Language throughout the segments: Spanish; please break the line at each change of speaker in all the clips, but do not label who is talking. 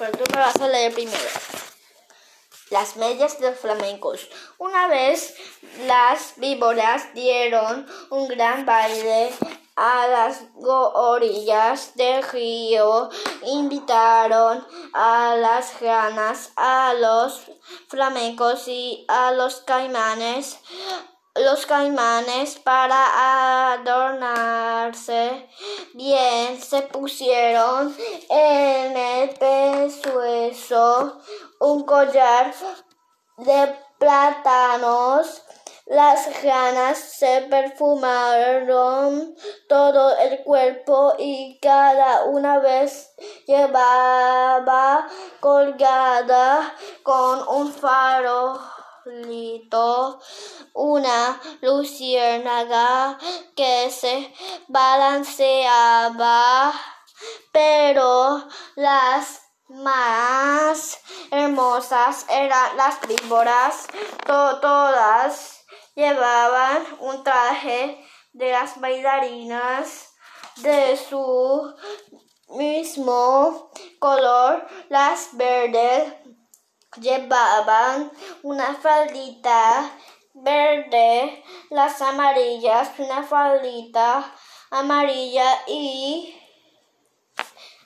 pero tú me vas a leer primero. Las medias de flamencos. Una vez las víboras dieron un gran baile a las orillas del río, invitaron a las ranas, a los flamencos y a los caimanes los caimanes para adornarse bien se pusieron en el pescuezo un collar de plátanos. Las ranas se perfumaron todo el cuerpo y cada una vez llevaba colgada con un farolito una luciérnaga que se balanceaba, pero las más hermosas eran las víboras, todas llevaban un traje de las bailarinas de su mismo color. Las verdes llevaban una faldita verde, las amarillas una faldita amarilla y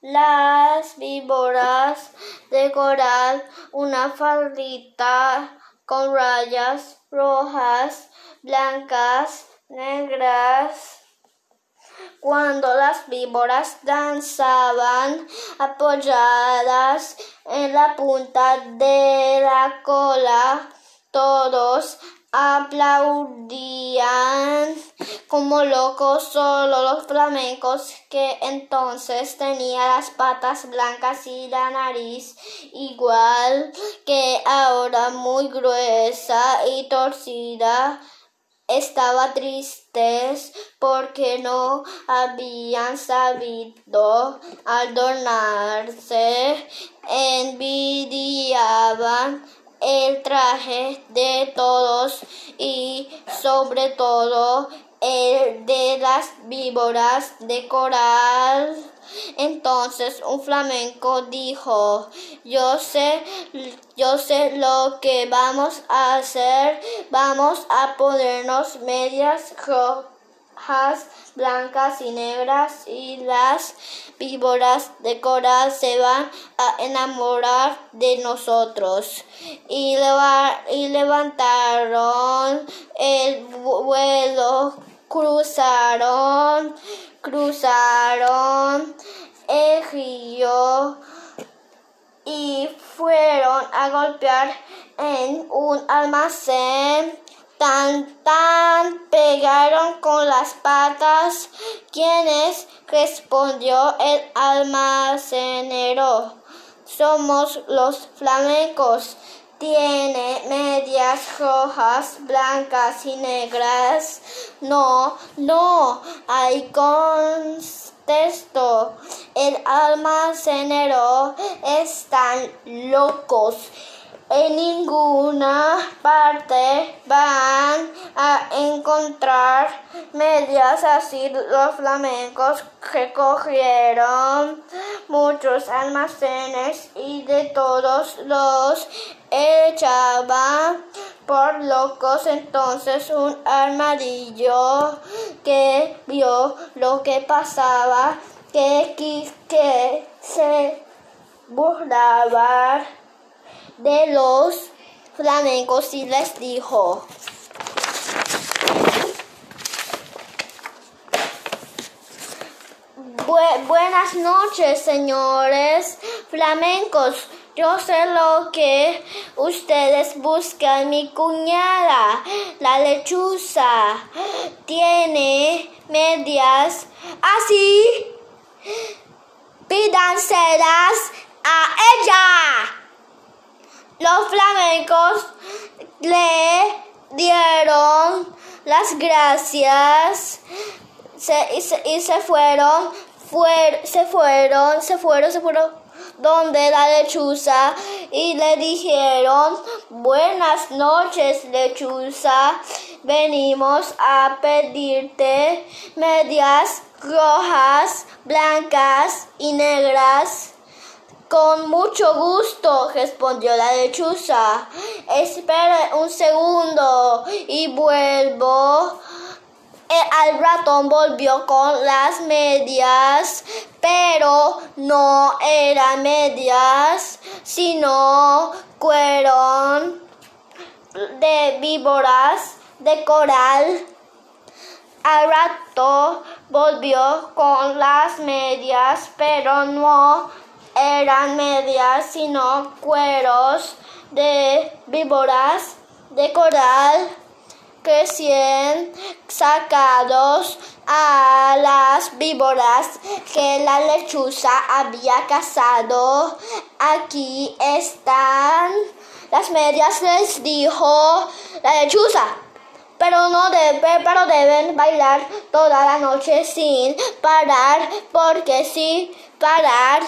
las víboras de coral una faldita con rayas rojas, blancas, negras. Cuando las víboras danzaban apoyadas en la punta de la cola, todos aplaudían como locos solo los flamencos que entonces tenían las patas blancas y la nariz igual que ahora muy gruesa y torcida estaba tristes porque no habían sabido adornarse, envidiaban el traje de todos y sobre todo de las víboras de coral. Entonces un flamenco dijo, yo sé, yo sé lo que vamos a hacer, vamos a ponernos medias rojas blancas y negras y las víboras de coral se van a enamorar de nosotros. Y, y levantaron el vuelo, cruzaron, cruzaron el río y fueron a golpear en un almacén tan tan pegaron con las patas. quienes respondió el almacenero. Somos los flamencos. Tiene medias rojas, blancas y negras. No, no, hay contestó. El almacenero están locos en ninguna parte van a encontrar medias así. Los flamencos recogieron muchos almacenes y de todos los echaban por locos. Entonces un armadillo que vio lo que pasaba, que, que se burlaba de los flamencos y les dijo, buenas noches, señores flamencos. Yo sé lo que ustedes buscan. Mi cuñada, la lechuza, tiene medias así. Los flamencos le dieron las gracias. Y, se, fueron, se fueron, se fueron, se fueron donde la lechuza y le dijeron buenas noches lechuza venimos a pedirte medias rojas blancas y negras Con mucho gusto, respondió la lechuza. Espera un segundo y vuelvo. El ratón volvió con las medias, pero no eran medias, sino fueron de víboras de coral. Al rato volvió con las medias, pero no eran medias, sino cueros de víboras de coral recién sacados a las víboras que la lechuza había cazado. Aquí están las medias, les dijo la lechuza. Pero no debe, pero deben bailar toda la noche sin parar, porque si parar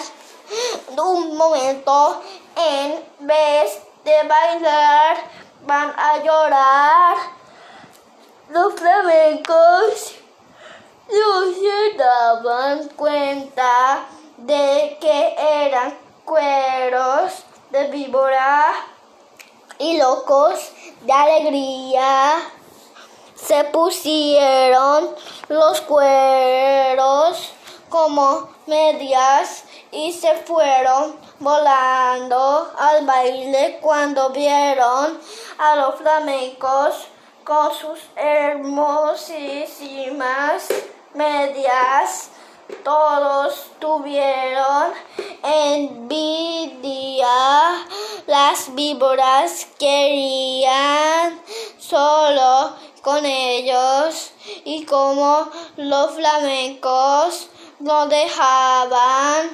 un momento en vez de bailar van a llorar. Los flamencos no se daban cuenta de que eran cueros de víbora y locos de alegría. Se pusieron los cueros como medias y se fueron volando al baile cuando vieron a los flamencos con sus hermosísimas medias. Todos tuvieron envidia. Las víboras querían solo con ellos y como los flamencos no dejaban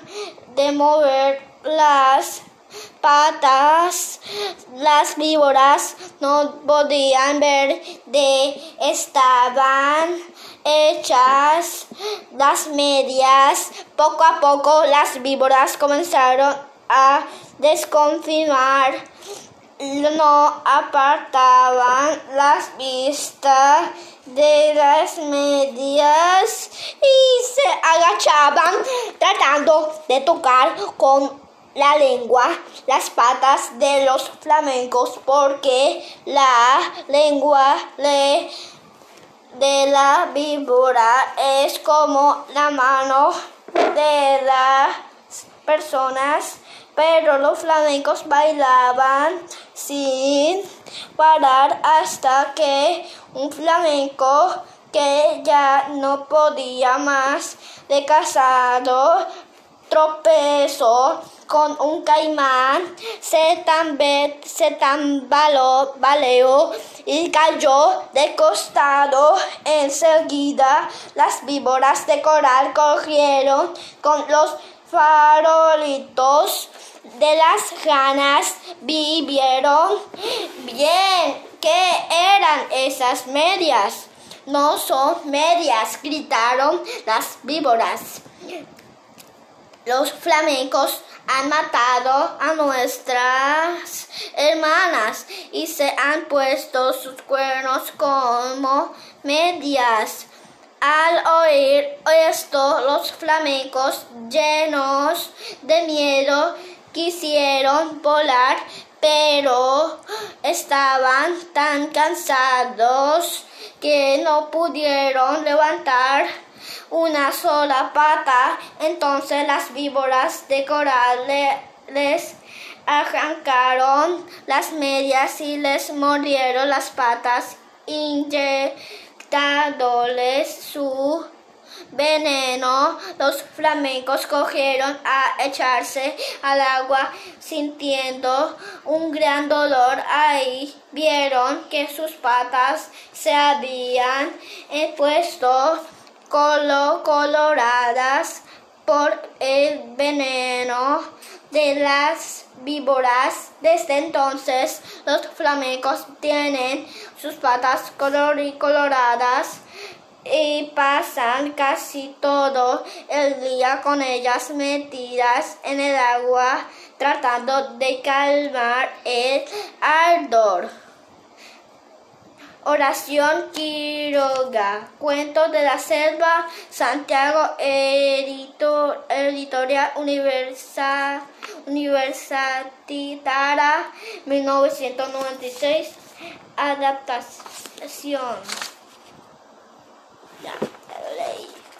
de mover las patas. Las víboras no podían ver de estaban hechas las medias. Poco a poco las víboras comenzaron a desconfinar. No apartaban las vistas de las medias y se agachaban tratando de tocar con la lengua, las patas de los flamencos, porque la lengua de la víbora es como la mano de las personas, pero los flamencos bailaban sin parar hasta que un flamenco que ya no podía más de casado tropezó con un caimán, se, tambe, se tambaleó y cayó de costado. Enseguida las víboras de coral corrieron con los farolitos de las ganas vivieron bien. ¿Qué eran esas medias? No son medias, gritaron las víboras. Los flamencos han matado a nuestras hermanas y se han puesto sus cuernos como medias. Al oír esto, los flamencos, llenos de miedo, quisieron volar, pero estaban tan cansados que no pudieron levantar una sola pata. Entonces las víboras de coral les arrancaron las medias y les mordieron las patas, inyectándoles su veneno. Los flamencos cogieron a echarse al agua sintiendo un gran dolor. Ahí vieron que sus patas se habían puesto coloradas por el veneno de las víboras. Desde entonces los flamencos tienen sus patas coloradas y pasan casi todo el día con ellas metidas en el agua tratando de calmar el ardor. Oración Quiroga, Cuentos de la Selva, Santiago, editor, Editorial Universal, Universitara, 1996, Adaptación.